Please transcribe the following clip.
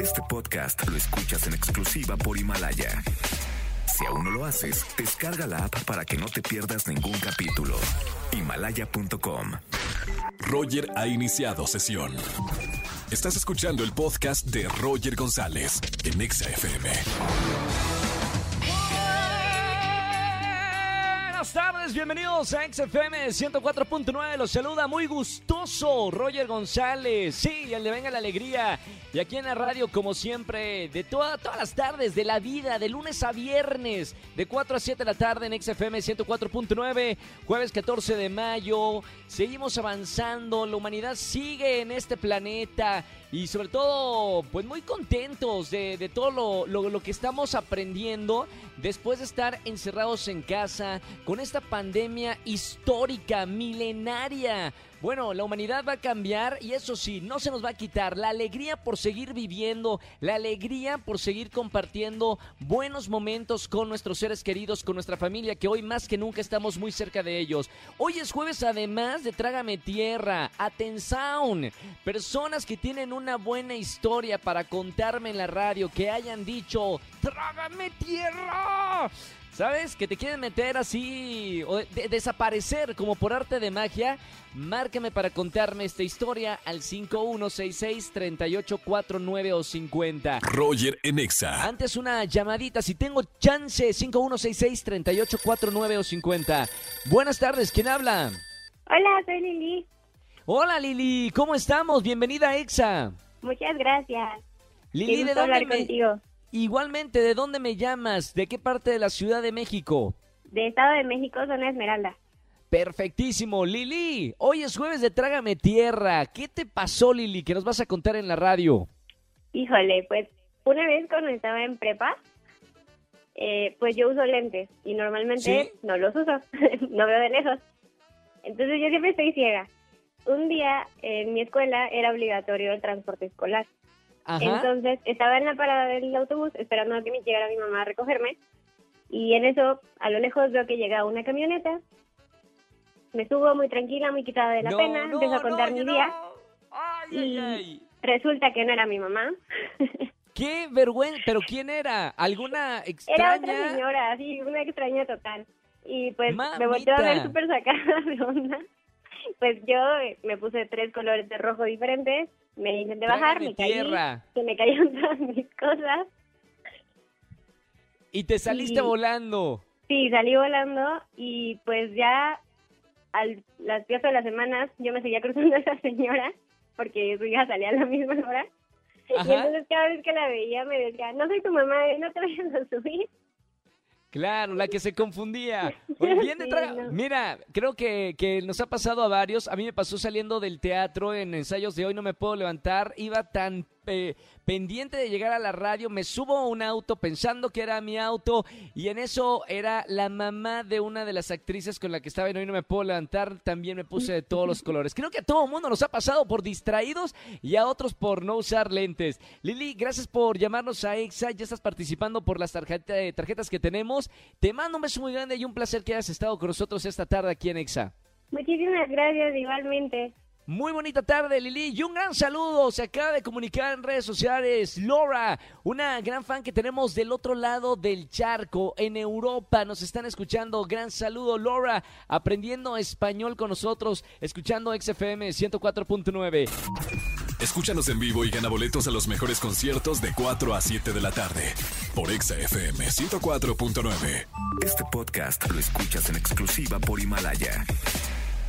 Este podcast lo escuchas en exclusiva por Himalaya. Si aún no lo haces, descarga la app para que no te pierdas ningún capítulo. Himalaya.com. Roger ha iniciado sesión. Estás escuchando el podcast de Roger González en Exa FM. Buenas tardes, bienvenidos a XFM 104.9. Los saluda muy gustoso Roger González. Sí, el de Venga la Alegría. Y aquí en la radio, como siempre, de toda- todas las tardes de la vida, de lunes a viernes, de 4 a 7 de la tarde en XFM 104.9, jueves 14 de mayo. Seguimos avanzando, la humanidad sigue en este planeta y sobre todo, pues muy contentos de, de todo lo, lo- lo que estamos aprendiendo después de estar encerrados en casa con esta pandemia histórica, milenaria. Bueno, la humanidad va a cambiar y eso sí, no se nos va a quitar la alegría por seguir viviendo, la alegría por seguir compartiendo buenos momentos con nuestros seres queridos, con nuestra familia, que hoy más que nunca estamos muy cerca de ellos. Hoy es jueves además de Trágame Tierra, Atención, personas que tienen una buena historia para contarme en la radio, que hayan dicho, Trágame Tierra. ¿Sabes? Que te quieren meter así o de- desaparecer como por arte de magia. Márcame para contarme esta historia al 5166-3849 o 50. Roger en Exa. Antes una llamadita, si tengo chance, 5166-3849 o 50. Buenas tardes, ¿quién habla? Hola, soy Lili. Hola Lili, ¿cómo estamos? Bienvenida a EXA. Muchas gracias. Lili, Qué ¿de dónde hablar me... contigo. Igualmente, ¿de dónde me llamas? ¿De qué parte de la Ciudad de México? De Estado de México, zona Esmeralda. Perfectísimo. Lili, hoy es jueves de Trágame Tierra. ¿Qué te pasó, Lili, que nos vas a contar en la radio? Híjole, pues una vez cuando estaba en prepa, eh, pues yo uso lentes y normalmente ¿Sí? no los uso, no veo de lejos. Entonces yo siempre estoy ciega. Un día en mi escuela era obligatorio el transporte escolar. Ajá. Entonces estaba en la parada del autobús esperando a que me llegara mi mamá a recogerme y en eso a lo lejos veo que llega una camioneta. Me subo muy tranquila, muy quitada de la No, pena, no, empiezo a contar no, mi día Ay, y ay, ay. resulta que no era mi mamá. Qué vergüenza. ¿Pero quién era? ¿Alguna Era extraña? otra señora, sí, una extraña total. Y pues me volteó a ver Mamita. súper sacada de onda. Pues yo me puse tres colores de rojo diferentes, me intenté bajar, Trágame me caí, tierra. se me cayeron todas mis cosas. Y te saliste volando. Sí, salí volando y pues ya al las días de las semanas yo me seguía cruzando a esa señora porque su hija salía a la misma hora. Y entonces cada vez que la veía me decía, no soy tu mamá, eh, no te vayas a subir. Claro, la que se confundía. Bien de traga-. Mira, creo que, que nos ha pasado a varios. A mí me pasó saliendo del teatro en ensayos de hoy, no me puedo levantar. Iba tan pendiente de llegar a la radio, me subo a un auto pensando que era mi auto y en eso era la mamá de una de las actrices con la que estaba y hoy no me puedo levantar. También me puse de todos los colores. Creo que a todo mundo nos ha pasado por distraídos y a otros por no usar lentes. Lili, gracias por llamarnos a EXA. Ya estás participando por las tarjeta- eh, tarjetas que tenemos. Te mando un beso muy grande y un placer que hayas estado con nosotros esta tarde aquí en EXA. Muchísimas gracias, igualmente. Muy bonita tarde, Lili. Y un gran saludo. Se acaba de comunicar en redes sociales Laura, una gran fan que tenemos del otro lado del charco, en Europa. Nos están escuchando. Gran saludo, Laura, aprendiendo español con nosotros, escuchando XFM 104.9. Escúchanos en vivo y gana boletos a los mejores conciertos de 4 a 7 de la tarde por Exa FM 104.9. Este podcast lo escuchas en exclusiva por Himalaya.